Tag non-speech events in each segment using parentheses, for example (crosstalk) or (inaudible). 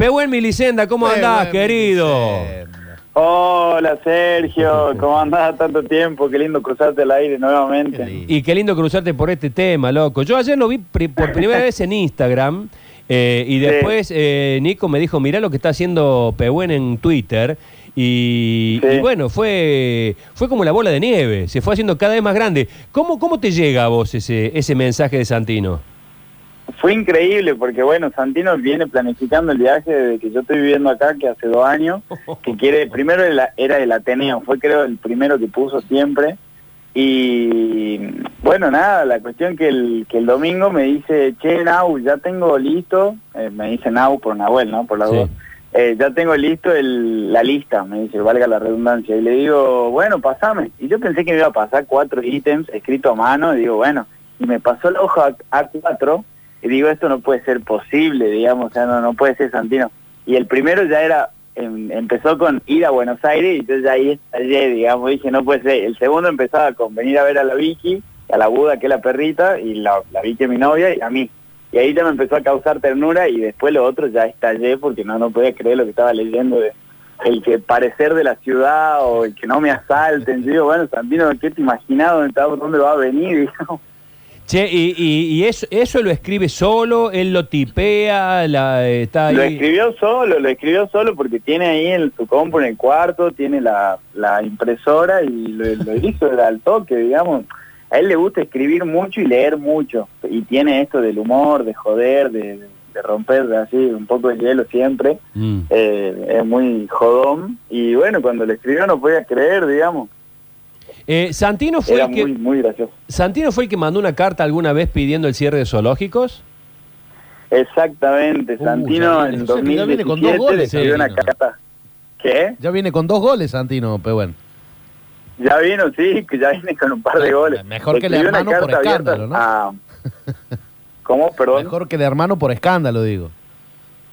Pehuen Milicenda, ¿cómo Qué andás, querido? Hola Sergio, ¿cómo andás tanto tiempo? Qué lindo cruzarte al aire nuevamente. Y qué lindo cruzarte por este tema, loco. Yo ayer lo vi pri- por (laughs) primera vez en Instagram eh, y Sí. después eh, Nico me dijo, mirá lo que está haciendo Pehuen en Twitter. Y, Sí. y bueno, fue, fue como la bola de nieve, se fue haciendo cada vez más grande. ¿Cómo, cómo te llega a vos ese, ese mensaje de Santino? Fue increíble porque bueno, Santino viene planificando el viaje desde que yo estoy viviendo acá, que hace dos años, (laughs) que quiere, primero era era el Ateneo, fue creo el primero que puso siempre. Y bueno, nada, la cuestión que el, que el domingo me dice, che, Nau, ya tengo listo, eh, me dice Nau por Nahuel, ¿no? Por la Sí. dos. Eh, ya tengo listo el, la lista, me dice, valga la redundancia. Y le digo, bueno, pasame. Y yo pensé que me iba a pasar cuatro ítems escritos a mano, y digo, bueno, y me pasó la hoja A4, digo, esto no puede ser posible, digamos, o sea, no, no puede ser Santino. Y el primero ya era, em, empezó con ir a Buenos Aires, y entonces ya ahí estallé, digamos, dije, no puede ser. El segundo empezaba con venir a ver a la Vicky, a la Buda, que es la perrita, y la, la Vicky mi novia, y a mí. Y ahí ya me empezó a causar ternura y después lo otro ya estallé porque no, no podía creer lo que estaba leyendo de el que parecer de la ciudad o el que no me asalten. Yo digo, bueno, Santino, ¿qué te está, dónde va a venir? (laughs) digamos? Che, y, y- y eso, eso lo escribe solo, él lo tipea, la, está ahí. Lo escribió solo, lo escribió solo porque tiene ahí en su compu en el cuarto, tiene la, la impresora y lo, lo hizo al toque, digamos. A él le gusta escribir mucho y leer mucho. Y tiene esto del humor, de joder, de, de romper así un poco el hielo siempre. Mm. Eh, es muy jodón. Y bueno, cuando lo escribió no podía creer, digamos. Eh, Santino fue Era el que muy, muy gracioso. Santino fue el que mandó una carta alguna vez pidiendo el cierre de zoológicos. Exactamente, Uh, Santino ya viene, en o sea que ya viene con dos 2017 le goles, escribió una Santino. carta. ¿Qué? Ya viene con dos goles, Santino, pero bueno. Ya vino, sí, que ya viene con un par de goles. mejor que el hermano por escándalo, ¿no? a- ¿Cómo? Perdón. Mejor que de hermano por escándalo, digo.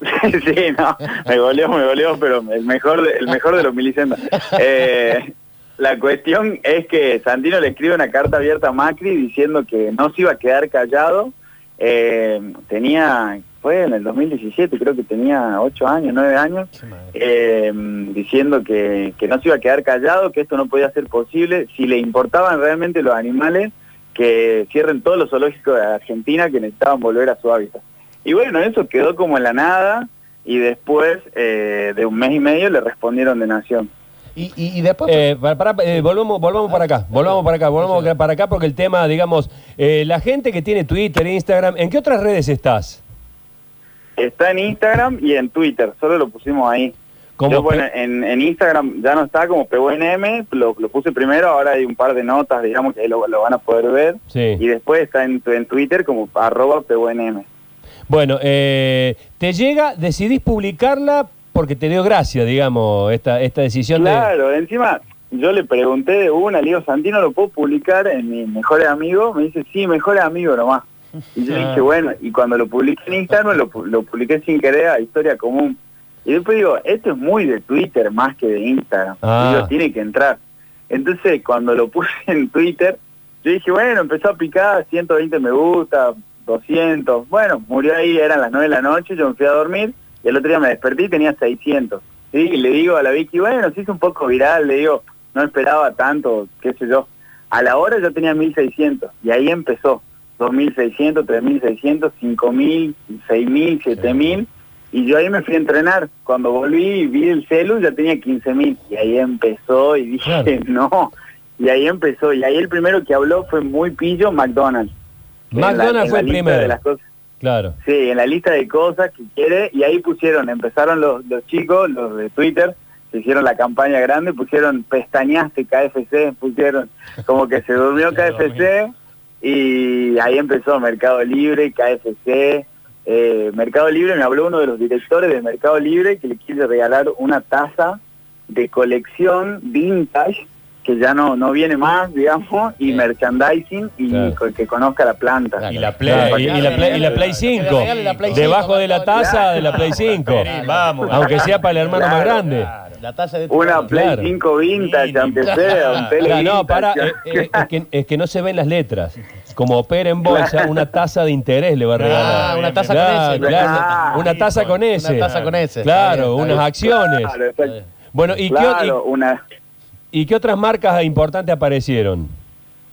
(laughs) sí, no, me goleó, me goleó, pero el mejor de, el mejor de los milicendas. Eh, la cuestión es que Santino le escribe una carta abierta a Macri diciendo que no se iba a quedar callado. Eh, tenía, fue en el 2017, creo que tenía 8 años, 9 años. eh, diciendo que, que no se iba a quedar callado, que esto no podía ser posible. Si le importaban realmente los animales, que cierren todos los zoológicos de Argentina que necesitaban volver a su hábitat. Y bueno, eso quedó como en la nada y después eh, de un mes y medio le respondieron de Nación. Y, y, y después... Eh, para, para- eh, volvamos, volvamos para acá, volvamos para acá, volvamos para acá porque el tema, digamos, eh, la gente que tiene Twitter, Instagram, ¿en qué otras redes estás? Está en Instagram y en Twitter, solo lo pusimos ahí. Yo, bueno, en, en Instagram ya no está como PWNM, lo, lo puse primero, ahora hay un par de notas, digamos, que ahí lo, lo van a poder ver. Sí. Y después está en, en Twitter como arroba PWNM. Bueno, eh, te llega, decidís publicarla porque te dio gracia, digamos, esta, esta decisión de... Claro, encima yo le pregunté de una, le digo, Santino, ¿lo puedo publicar en mi mejor amigo? Me dice, sí, mejor amigo nomás. Y yo dije, bueno, y cuando lo publiqué en Instagram, lo, lo publiqué sin querer a Historia Común. Y después digo, esto es muy de Twitter más que de Instagram. Ah. Digo, tiene que entrar. Entonces, cuando lo puse (laughs) en Twitter, yo dije, bueno, empezó a picar 120 me gusta, 200. Bueno, murió ahí, eran las 9 de la noche, yo me fui a dormir y el otro día me desperté y tenía 600. ¿sí? Y le digo a la Vicky, bueno, se hizo un poco viral, le digo, no esperaba tanto, qué sé yo. A la hora yo tenía 1600 y ahí empezó. 2600, 3600, 5000, 6000, 7000 y yo ahí me fui a entrenar. Cuando volví y vi el celu ya tenía 15000 y ahí empezó y dije, Claro. (laughs) no. Y ahí empezó y ahí el primero que habló fue muy pillo McDonald's. La- McDonald's fue el primero. de las cosas. Claro. Sí, en la lista de cosas que quiere, y ahí pusieron, empezaron los, los chicos, los de Twitter, que hicieron la campaña grande, pusieron pestañaste KFC, pusieron como que se durmió (laughs) Se KFC, y ahí empezó Mercado Libre, KFC, eh, Mercado Libre, me habló uno de los directores de Mercado Libre que le quiere regalar una taza de colección vintage que ya no no viene más, digamos, y Sí. merchandising y Claro. que conozca la planta. Claro. Y la Play, Claro, y, la Play, y la Play claro. 5. Que le regale la Play Debajo 5, de la taza de la Play 5. Vamos. Aunque sea para el hermano más Claro, grande. La taza de Una Play Claro. 5 vintage, aunque sea, un tele Claro, no, para, eh, eh, es, que, es que no se ven las letras. como opera en bolsa, una tasa de interés le va a regalar. Ah, una taza Claro, con ese. claro, Ah, una taza con ese. Una taza con ese. Claro, unas acciones. Bueno, ¿y, qué, y- una... y qué otras marcas importantes aparecieron?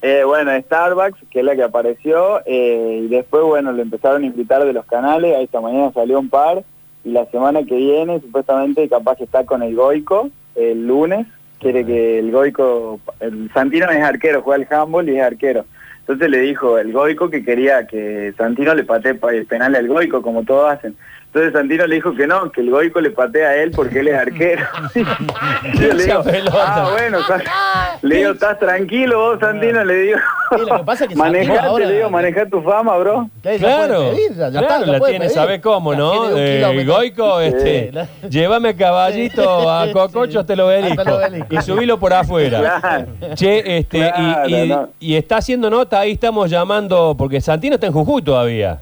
Eh, bueno, Starbucks, que es la que apareció, eh, y después, bueno, le empezaron a invitar de los canales, esta mañana salió un par, y la semana que viene, supuestamente, capaz está con el Goico, el lunes, quiere que el Goico, el Santino es arquero, juega el handball y es arquero. Entonces le dijo el Goico que quería que Santino le patee pa- el penal al Goico, como todos hacen. Entonces Santino le dijo que no, que el Goico le patea a él porque él es arquero. (laughs) (laughs) Yo le digo, ah, bueno, San- le digo, estás tranquilo vos, Santino, le digo. Sí, lo que pasa es que (laughs) Santino manejate, ahora- le digo, maneja tu fama, bro. Claro, puede pedir, ya- ya claro, está, la puede tiene, pedir. sabe cómo, ¿no? Eh. Goico, este, la- llévame caballito a Sí, Cococho sí. te lo Hasta el obelisco. y subilo por afuera. Claro. Che, este, y- y, no. y está haciendo nota, ahí estamos llamando, porque Santino está en Jujuy todavía.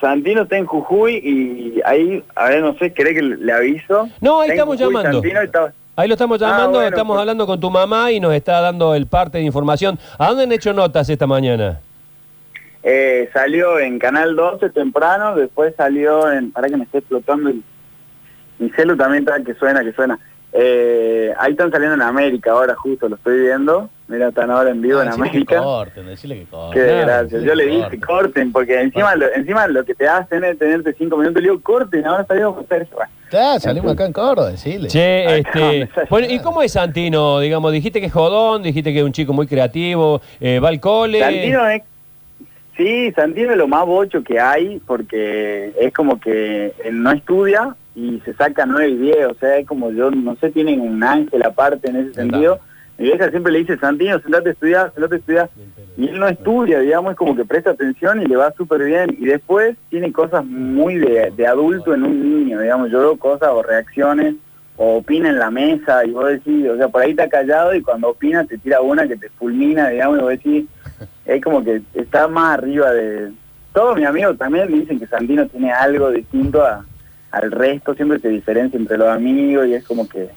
Santino está en Jujuy y ahí, a ver, no sé, ¿querés que le aviso? No, ahí Está estamos Jujuy, llamando. Está- Ahí lo estamos Ah, llamando, bueno, estamos pues. hablando con tu mamá y nos está dando el parte de información. ¿A dónde han hecho notas esta mañana? Eh, salió en Canal 12 temprano, después salió en... Para que me esté explotando el... Mi celu también está que suena, que suena. Eh, ahí están saliendo en América ahora, justo, lo estoy viendo. Mira, están ahora en vivo Ah, en decirle que América. corten, decirle que corten. Qué sí, Yo le dije, corten, porque encima lo, encima lo que te hacen es tenerte cinco minutos. Le digo, corten, ahora salimos a hacer... Bueno, Claro, salimos acá en Córdoba, decirle. Che, este, bueno, ¿y cómo es Santino? Digamos, dijiste que es jodón, dijiste que es un chico muy creativo, eh, va al cole. Santino es... Sí, Santino es lo más bocho que hay porque es como que no estudia y se saca nueve y diez, o sea, es como yo, no sé, tienen un ángel aparte en ese sentido. Mi vieja siempre le dice, Santino, sentate a estudiar, sentate a estudiar. Y él no estudia, digamos, es como que presta atención y le va súper bien. Y después tiene cosas muy de, de adulto en un niño, digamos, yo veo cosas o reacciones o opina en la mesa y vos decís, o sea, por ahí está callado y cuando opina te tira una que te fulmina, digamos, y vos decís, (laughs) es como que está más arriba de... Todos mis amigos también dicen que Santino tiene algo distinto a- al resto, siempre se diferencia entre los amigos y es como que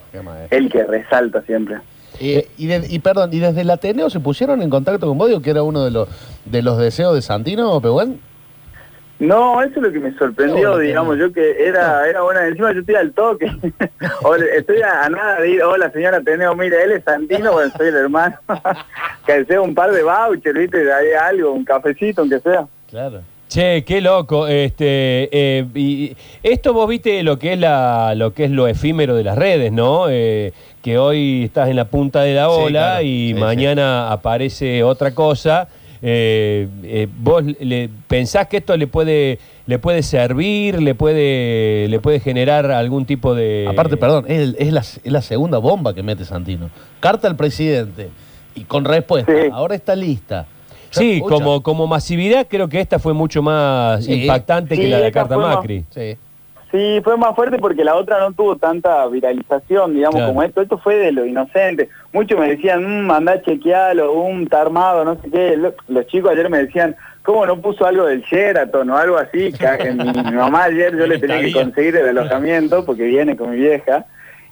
el que resalta siempre. Eh, y, de- y perdón, ¿y desde el Ateneo se pusieron en contacto con vos? Digo, que era uno de los, de los deseos de Santino, Pehuen? No, eso es lo que me sorprendió, digamos, yo que era era buena, encima yo estoy al toque, (laughs) estoy a, a nada de ir, hola señora Teneo, mire, él es Santino, bueno, soy el hermano, (laughs) que sea un par de vouchers, viste, de ahí algo, un cafecito, aunque sea. Claro. Che, qué loco. Este, eh, y esto vos viste lo que es la, lo que es lo efímero de las redes, ¿no? Eh, que hoy estás en la punta de la Sí, ola claro. y Sí, mañana aparece otra cosa. Eh, eh, ¿Vos le, pensás que esto le puede, le puede servir, le puede, le puede generar algún tipo de... Aparte, perdón, es, la, es la segunda bomba que mete Santino. Carta al presidente y con respuesta. Sí. Ahora está lista. Sí, como, como masividad creo que esta fue mucho más Sí. impactante que la de Carta más- Macri. Sí. Sí, fue más fuerte porque la otra no tuvo tanta viralización, digamos, Claro. como esto. Esto fue de lo inocente. Muchos me decían, mmm, anda a chequearlo, un está armado, no sé qué. Lo- Los chicos ayer me decían, ¿cómo no puso algo del Sheraton o algo así? Mi, mi mamá ayer yo le (laughs) tenía que conseguir el alojamiento porque viene con mi vieja.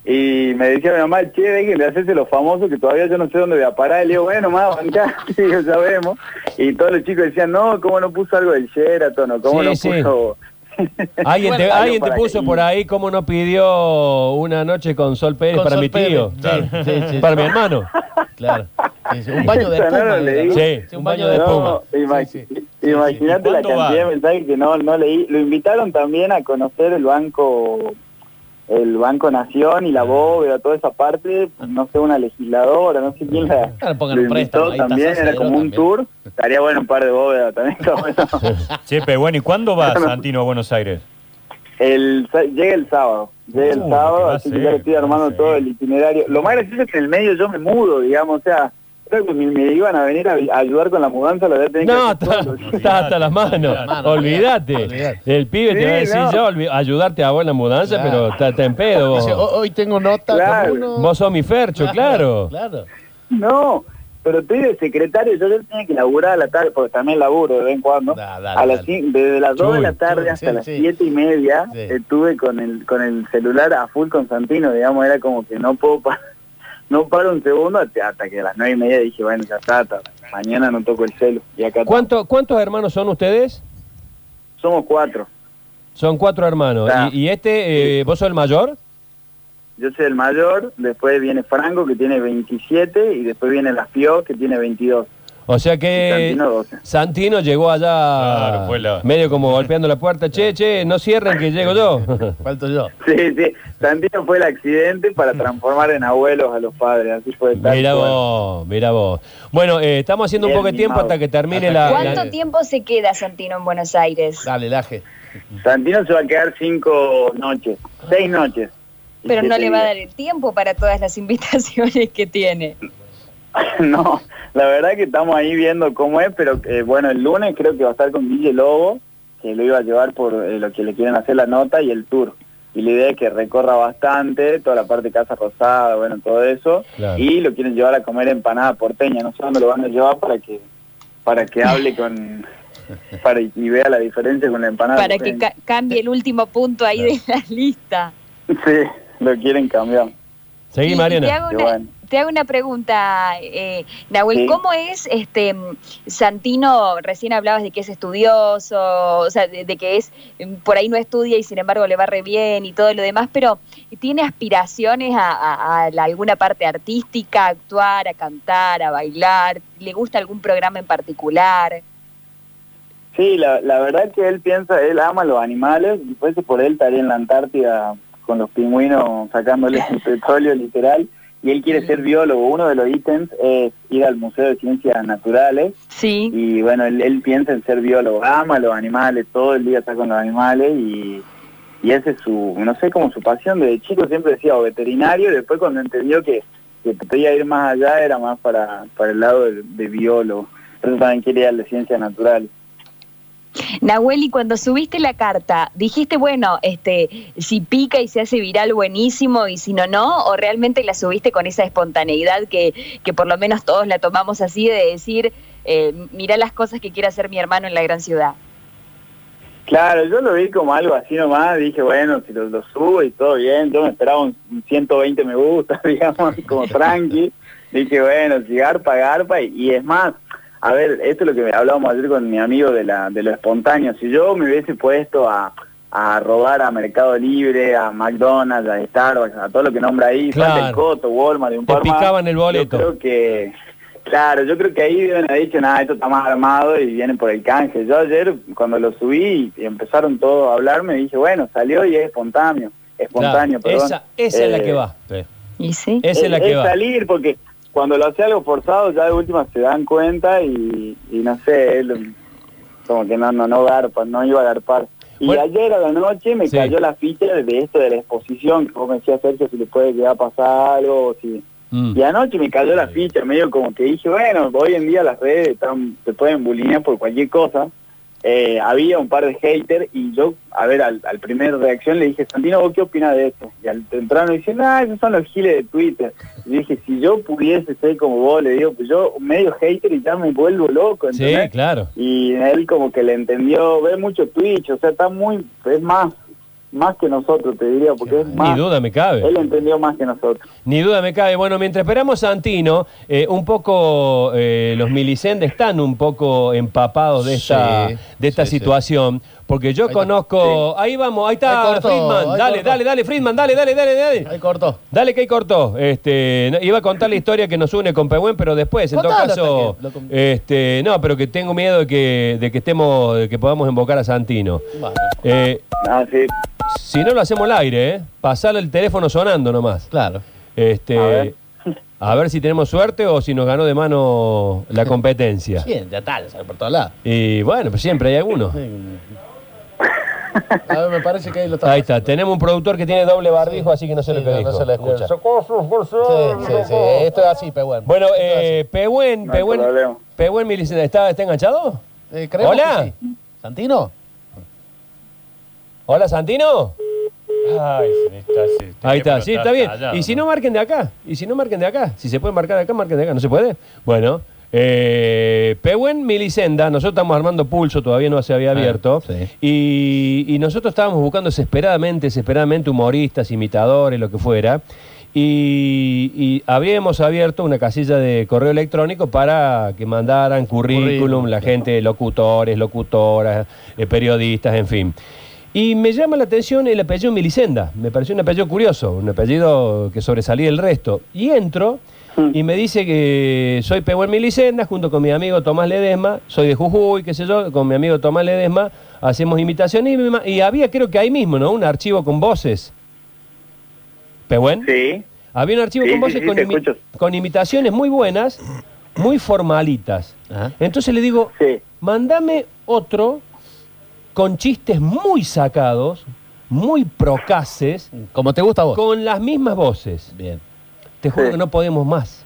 Y me decía mi mamá, che, déjenle hacerse los famosos que todavía yo no sé dónde voy a parar. Y le digo, bueno, más bancá, (laughs) sí, ya sabemos. Y todos los chicos decían, no, ¿cómo no puso algo del Sheraton o cómo Sí, no sí. puso... (laughs) Alguien te, Bueno, alguien te puso que- por ahí cómo no pidió una noche con Sol Pérez Con para Sol mi tío, Pérez, sí, sí, sí. para mi hermano. (laughs) Claro. Sí, sí, Un baño de espuma. ¿no? Sí, un baño de No, espuma. No, ima- Sí, sí. Imagínate ¿Y la cantidad va? de mensajes que no, no leí. Lo invitaron también a conocer el banco el Banco Nación y la bóveda, toda esa parte, no sé, una legisladora, no sé quién la Claro, lo préstamo, también, era como un también. tour. Estaría bueno un par de bóvedas también. (laughs) está bueno. (laughs) Chepe, bueno, ¿y cuándo va (laughs) Santino a Buenos Aires? El, llega el sábado, llega el Uh, ¿qué sábado, así que ya estoy armando ¿Qué va a todo el itinerario. Lo más gracioso es que en el medio yo me mudo, digamos, o sea, que me, me iban a venir a, a ayudar con la mudanza, lo voy a tener que No, hacer está, hasta las manos. Mano, Olvídate. El pibe te va a decir no. yo ayudarte a vos en la mudanza, Claro. pero está, está en pedo vos. Dice, "Oh, "Ho- hoy tengo nota Claro. con uno. Vos sos mi fercho, claro. Claro. No, pero estoy de secretario, yo, tenía que laburar a la tarde, porque también laburo de vez en cuando. Da, a las desde las 2 de la tarde chuy, hasta sí, las sí. 7 y media Sí. estuve con el con el celular a full con Santino, digamos, era como que no puedo pa- no paro un segundo hasta, que a las nueve y media dije, bueno, ya está, hasta mañana no toco el celo. Y acá ¿Cuánto, ¿Cuántos hermanos son ustedes? somos cuatro. Son cuatro hermanos. ¿Y, y este, eh, vos sos el mayor? Yo soy el mayor, después viene Franco que tiene 27 y después viene La Fio que tiene 22. O sea que Santino 12. Santino llegó allá Claro, fue la- medio como golpeando la puerta. Che, che, no cierren que llego yo. (laughs) Falto yo. Sí, sí, Santino fue el accidente para transformar en abuelos a los padres, así fue. tal mira cual. vos, mira vos. Bueno, eh, estamos haciendo un poco de tiempo hasta que termine Hasta la... ¿Cuánto la- tiempo se queda Santino en Buenos Aires? Dale, laje. Santino se va a quedar cinco noches, seis noches. Pero no le va a dar el tiempo para todas las (laughs) invitaciones que tiene. (laughs) no, la verdad que estamos ahí viendo cómo es, pero eh, bueno, el lunes creo que va a estar con Guille Lobo, que lo iba a llevar por eh, lo que le quieren hacer la nota y el tour. Y la idea es que recorra bastante toda la parte de Casa Rosada, bueno, todo eso. Claro. Y lo quieren llevar a comer empanada porteña. No sé dónde lo van a llevar para que para que hable con... (laughs) para y vea la diferencia con la empanada Para que ca- cambie el último punto ahí de la lista. Sí, lo quieren cambiar. Seguí, Y- y Mariana. Te, hago una, pregunta, eh, Nahuel. Sí. ¿Cómo es este mm, Santino? Recién hablabas de que es estudioso, o sea, de, de que es mm, por ahí no estudia y sin embargo le va re bien y todo lo demás, pero ¿tiene aspiraciones a, a- a la- alguna parte artística, a actuar, a cantar, a bailar? ¿Le gusta algún programa en particular? Sí, la, la verdad que él piensa, él ama los animales, si fuese por él estaría en la Antártida con los pingüinos sacándole (laughs) el petróleo literal, y él quiere ser biólogo. Uno de los ítems es ir al Museo de Ciencias Naturales, Sí. y bueno, él, él piensa en ser biólogo, ama los animales, todo el día está con los animales, y, y ese es su, no sé, como su pasión, desde chico siempre decía o veterinario, y después cuando entendió que, que podía ir más allá era más para, para el lado de, de biólogo, entonces también quiere ir al de Ciencias Naturales. Nahuel, y cuando subiste la carta, dijiste, bueno, este, si pica y se hace viral, buenísimo, y si no, no, o realmente la subiste con esa espontaneidad que, que por lo menos todos la tomamos así de decir, eh, mira las cosas que quiere hacer mi hermano en la gran ciudad. Claro, yo lo vi como algo así nomás, dije, bueno, si lo, lo subo y todo bien, yo me esperaba un, un 120 me gusta, (laughs) digamos, como tranqui, dije, bueno, si garpa, garpa, y es más, a ver, esto es lo que hablábamos ayer con mi amigo de, la, de lo espontáneo, si yo me hubiese puesto a, a robar a Mercado Libre, a McDonald's, a Starbucks, a todo lo que nombra ahí, Claro. el Coto, Walmart, y un Te par más, picaban el yo boleto. creo que Claro, yo creo que ahí deben haber dicho, nada, esto está más armado y vienen por el canje. Yo ayer, cuando lo subí y empezaron todos a hablarme, dije, bueno, salió y es espontáneo. Espontáneo, Claro, perdón. esa esa es la Eh, que va. ¿Y sí? Esa es la que va. salir porque cuando lo hace algo forzado ya de última se dan cuenta y, y no sé, él como que no, no, no garpa, no iba a garpar. Y Bueno. ayer a la noche me Sí. cayó la ficha de esto de la exposición, que vos me decías, Sergio, si le puede llegar a pasar algo, o si... Mm. Y anoche me cayó la ficha, medio como que dije, bueno, hoy en día las redes están, se pueden bulinear por cualquier cosa. Eh, había un par de haters y yo, a ver, al, al primer reacción le dije, Santino, ¿vos qué opinas de esto? Y al temprano dicen, ah, esos son los giles de Twitter. Y dije, si yo pudiese ser como vos, le digo, pues yo medio hater y ya me vuelvo loco, Sí, ¿entendés? claro. Y él como que le entendió, ve mucho Twitch, o sea, está muy, es más, más que nosotros, te diría, porque es Ni más, duda me cabe. él entendió más que nosotros. Ni duda me cabe. Bueno, mientras esperamos a Santino, eh, un poco eh, los milicendes están un poco empapados de esta, Sí, de esta sí, sí. Porque yo Ahí conozco. Ahí vamos, ahí está Ahí cortó, Friedman. ahí Dale, cortó. dale, dale, Friedman, dale, dale, dale, dale. Ahí cortó. Dale que ahí cortó. Este, no, iba a contar la historia que nos une con Pehuen, pero después, en todo caso, que este, no, pero que tengo miedo de que, de que estemos, de que podamos invocar a Santino. Bueno, Eh, No, sí, si no lo hacemos al aire, ¿eh? Pasar el teléfono sonando nomás. claro. Este, A ver. si tenemos suerte o si nos ganó de mano la competencia. Bien, ya tal, sale por todos lados. Y bueno, pues siempre hay alguno. A ver, me parece que ahí lo está. Ahí está, tenemos un productor que tiene doble barbijo, así que no sé Sí, lo que no, dijo. no se le escucha. Sí, Sí, sí, sí. Esto es así, pero bueno. Eh, Pehuen, No Pehuen. Pehuen ¿está, ¿está enganchado? Eh, creemos Hola. que sí. ¿Santino? Hola, Santino. Ay, está, sí, Ahí está, sí, está bien. Y si no, marquen de acá. Y si no, marquen de acá. Si se puede marcar de acá, marquen de acá. ¿No se puede? Bueno. Eh, Pehuen Milicenda, nosotros estamos armando pulso, todavía no se había abierto. sí. y, y nosotros estábamos buscando desesperadamente, desesperadamente humoristas, imitadores, lo que fuera. y, y habíamos abierto una casilla de correo electrónico para que mandaran currículum, Currículum, la gente, locutores, locutoras, eh, periodistas, en fin. Y me llama la atención el apellido Milicenda. Me pareció un apellido curioso, un apellido que sobresalía el resto. Y entro y me dice que soy Pehuen Milicenda junto con mi amigo Tomás Ledesma. Soy de Jujuy, qué sé yo, con mi amigo Tomás Ledesma. Hacemos imitaciones y, y había creo que ahí mismo, ¿no? Un archivo con voces. ¿Pehuen? Sí. Había un archivo Sí, con voces sí, con, te imi- escucho. con imitaciones muy buenas, muy formalitas. Ajá. Entonces le digo, Sí. Mándame otro con chistes muy sacados, muy procaces, Como te gusta a vos. con las mismas voces. Bien. Te juro Sí. que no podíamos más.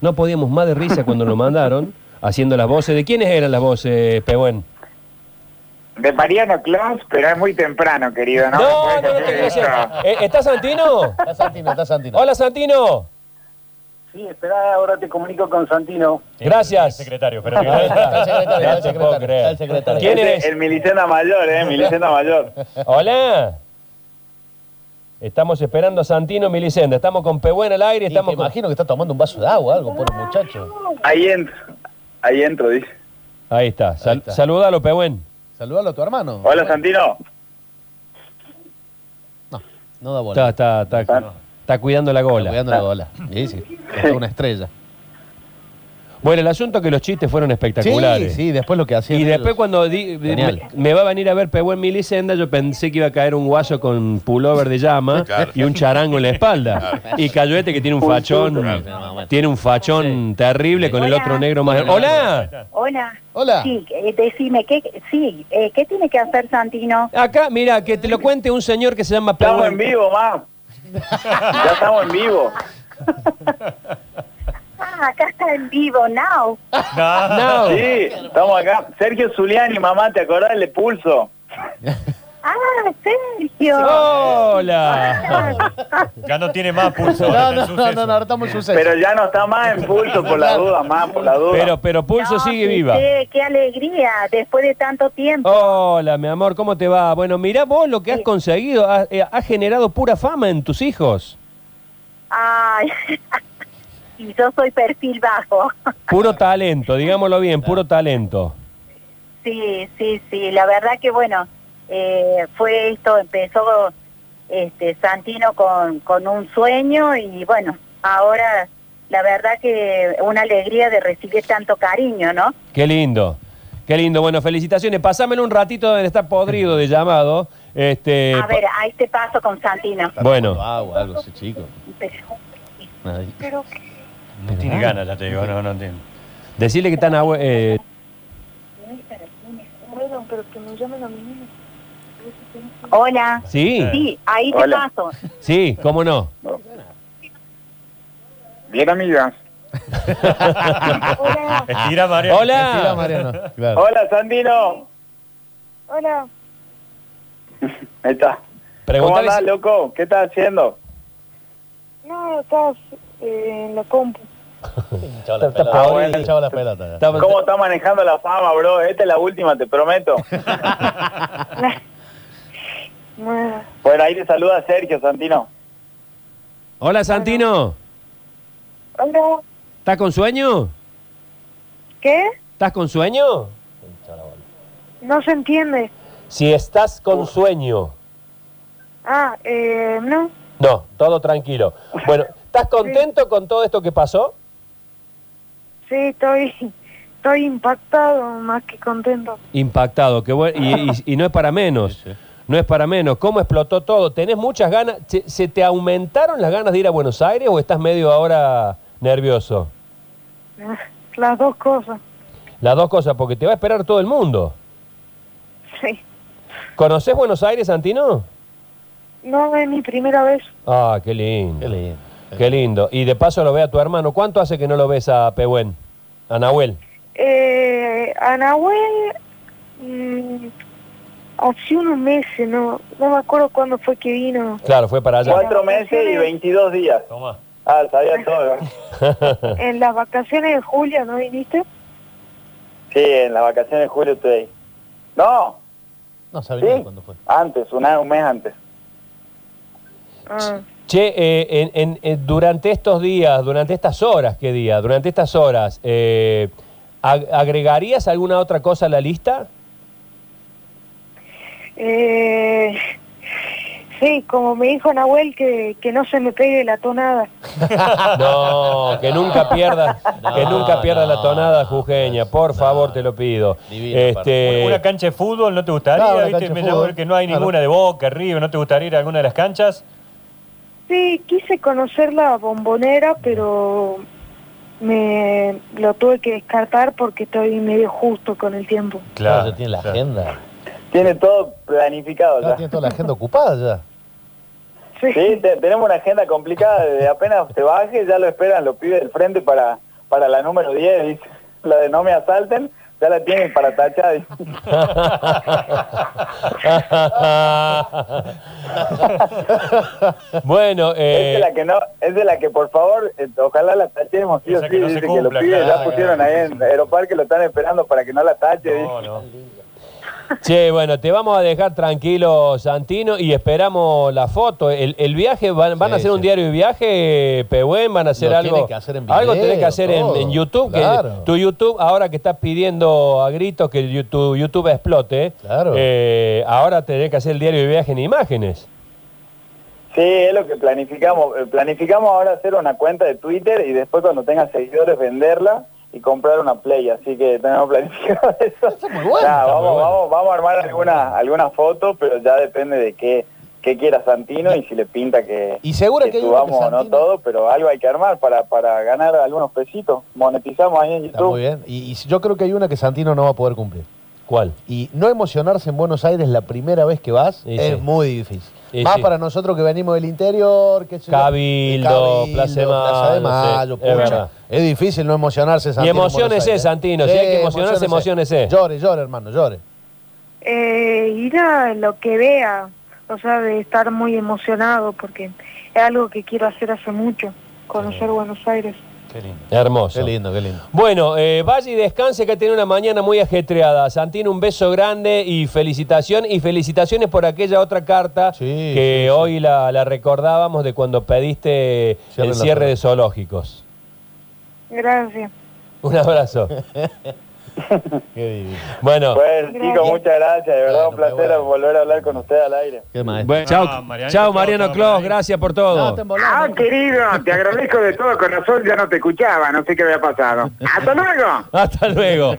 No podíamos más de risa cuando lo mandaron, (laughs) haciendo las voces. ¿De quiénes eran las voces, Pehuen? De Mariano Claus, pero es muy temprano, querido, ¿no? No, no, no. Eh, ¿Está Santino? Está Santino, está Santino. Hola, Santino. Sí, espera, ahora te comunico con Santino. Gracias. Está. Está el secretario, No está el secretario, el secretario. ¿Quién Este, eres? El Milicena Mayor, ¿eh? Milicena Mayor. (laughs) Hola. Estamos esperando a Santino Milicenda. Estamos con Pehuen al aire. Y Estamos con... imagino que está tomando un vaso de agua, algo, por muchacho. Ahí entro. Ahí entro, dice. Ahí está. Sal- Ahí está. Saludalo, Pehuen. Saludalo a tu hermano. Hola, Santino. No, no da bola. Está, está, está, está cuidando la Está gola. cuidando la bola. (laughs) Sí, sí. Es una estrella. Bueno, el asunto es que los chistes fueron espectaculares. Sí, sí, después lo que hacían. Y después cuando di- me, va a venir a ver Pehuen Milicenda, yo pensé que iba a caer un guaso con pullover de llama (laughs) Claro. y un charango en la espalda. Y cayó este que tiene un fachón, Claro. tiene un fachón terrible con el otro negro más. ¡Hola! Hola. Hola. Sí, eh, decime, ¿qué, sí, eh, ¿qué tiene que hacer Santino? Acá, mira, que te lo cuente un señor que se llama Estamos en Pehuen. vivo, ma. Ya estamos en vivo. Ah, acá está en vivo, now. No. Sí, estamos acá. Sergio Zuliani, mamá, ¿te acordás del de Pulso? Ah, Sergio. ¡Hola! (laughs) Ya no tiene más pulso. No, no, no, no, no, ahora estamos en suceso. Pero ya no está más en Pulso por la duda, más por la duda. Pero, pero Pulso No, sigue sí, viva. Qué, qué alegría, después de tanto tiempo. Hola, mi amor, ¿cómo te va? Bueno, mira vos lo que has conseguido. Has, eh, has generado pura fama en tus hijos. Ay, (laughs) y yo soy perfil bajo. (laughs) Puro talento, digámoslo bien, puro talento. Sí, sí, sí, la verdad que bueno, eh, fue esto, empezó este Santino con, con un sueño y bueno, ahora la verdad que una alegría de recibir tanto cariño, ¿no? Qué lindo, qué lindo. Bueno, felicitaciones. Pásamelo un ratito de estar podrido de llamado. Este, A ver, ahí te paso con Santino. Está bueno. agua, algo así, chico. Pero, pero No tiene ganas, ya te digo, no, no entiendo. decirle que están eh, Hola. sí, Sí, ahí te Hola. paso. sí, cómo no. Bien, amigas. Hola. (laughs) Estira, Hola. Mariano. Claro. Hola, Santino. Hola. Ahí está. ¿Cómo andás, si- loco? ¿Qué estás haciendo? No, estás en la compu. Está podrido. Está- ¿Cómo estás manejando la fama, bro? Esta es la última, te prometo. (laughs) Bueno, ahí te saluda Sergio, Santino. Hola, Santino. Hola. ¿Estás con sueño? ¿Qué? ¿Estás con sueño? No se entiende. Si estás con sueño. Ah, eh, no. No, todo tranquilo. Bueno, ¿estás contento con todo esto que pasó? Sí, estoy, estoy impactado más que contento. Impactado, qué bueno. Y, y- y no es para menos. Sí, sí. No es para menos. ¿Cómo explotó todo? ¿Tenés muchas ganas? ¿Se, se te aumentaron las ganas de ir a Buenos Aires o estás medio ahora nervioso? (laughs) Las dos cosas. Las dos cosas, porque te va a esperar todo el mundo. Sí. ¿Conoces Buenos Aires, Santino? No es mi primera vez. Ah, qué lindo. Qué lindo. Qué lindo. Y de paso lo ve a tu hermano. ¿Cuánto hace que no lo ves a Pehuen? A Nahuel. Eh, a Nahuel, mm, hace unos meses, no, no me acuerdo cuándo fue que vino. Claro, fue para allá. Cuatro meses y 22 días. Toma. Ah, sabía todo. (laughs) En las vacaciones de julio, ¿no viniste? Sí, en las vacaciones de julio estoy ahí. No, No sabía ¿Sí? cuándo fue. antes, un, un mes antes. Ah, Che, eh, en- en- en- durante estos días, durante estas horas, ¿qué día? Durante estas horas, eh, ag- ¿agregarías alguna otra cosa a la lista? Eh, sí, como me dijo Nahuel, que, que no se me pegue la tonada. (laughs) No, que nunca pierdas, que nunca pierdas la tonada jujeña, no, por favor, te lo pido. Divino, este, Una cancha de fútbol, ¿no te gustaría? ¿Viste? Me llamó que no hay claro. ninguna de Boca, River, ¿no te gustaría ir a alguna de las canchas? Sí, quise conocer la bombonera, pero me lo tuve que descartar porque estoy medio justo con el tiempo. Claro, tiene la claro. agenda. Tiene todo planificado Ya ya. tiene toda la agenda ocupada ya. Sí, (laughs) Sí, te- tenemos una agenda complicada. Desde apenas se baje, ya lo esperan los pibes del frente para, para la número 10, dice. La de no me asalten, ya la tienen para tachar. dice. (laughs) bueno, Es eh, de la que no, es de la que por favor, eh, ojalá la tachemos, sí o sí, que no dice que cumpla, los pibes claro, ya pusieron claro, ahí en. Aeroparque, lo están esperando para que no la tache. dice. No, no. Che, bueno, te vamos a dejar tranquilo, Santino, y esperamos la foto. El, el viaje, van, van a Sí, hacer un diario de viaje, Pehuen, van a hacer Lo algo. tienen que hacer en algo tenés que hacer en, YouTube, claro. que tu YouTube, ahora que estás pidiendo a gritos que YouTube, YouTube explote, Claro. eh, ahora tenés que hacer el diario de viaje en imágenes. Sí, es lo que planificamos. Eh, Planificamos ahora hacer una cuenta de Twitter y después cuando tenga seguidores venderla y comprar una Play. Así que tenemos planificado (laughs) eso. Está muy bueno, Nada, está muy vamos, bueno. vamos, vamos a armar alguna, alguna foto, pero ya depende de qué, qué quiera Santino y si le pinta que, Y seguro que que no todo, pero algo hay que armar para, para ganar algunos pesitos. Monetizamos ahí en Está YouTube. muy bien. Y, y yo creo que hay una que Santino no va a poder cumplir. ¿Cuál? Y no emocionarse en Buenos Aires la primera vez que vas es sí. muy difícil. Y Más sí. para nosotros que venimos del interior, que Cabildo, Plaza de Plaza de Mayo, Mayo, es pucha. verdad. Es difícil no emocionarse. Santino, emociónese, Aires. Santino. Si hay que emocionarse, emociónese. Llore, llore, hermano, llore. eh, ir a lo que vea, o sea, de estar muy emocionado porque es algo que quiero hacer hace mucho, conocer Buenos Aires. Qué lindo. Hermoso. Qué lindo, qué lindo. Bueno, eh, vaya y descanse que tiene una mañana muy ajetreada. Santino, un beso grande y felicitación. Y felicitaciones por aquella otra carta Sí, que sí, sí. hoy la, la recordábamos de cuando pediste Cierre el cierre de zoológicos. Gracias. Un abrazo. (laughs) (laughs) Bueno, chicos, muchas gracias. De verdad, Bueno, un placer bueno. volver a hablar con usted al aire. Qué bueno, chao, Mariano chao Clos, Mariano gracias por todo. Ah, querido, te agradezco de todo corazón, ya no te escuchaba, no sé qué había pasado. (laughs) ¡Hasta luego! Hasta luego.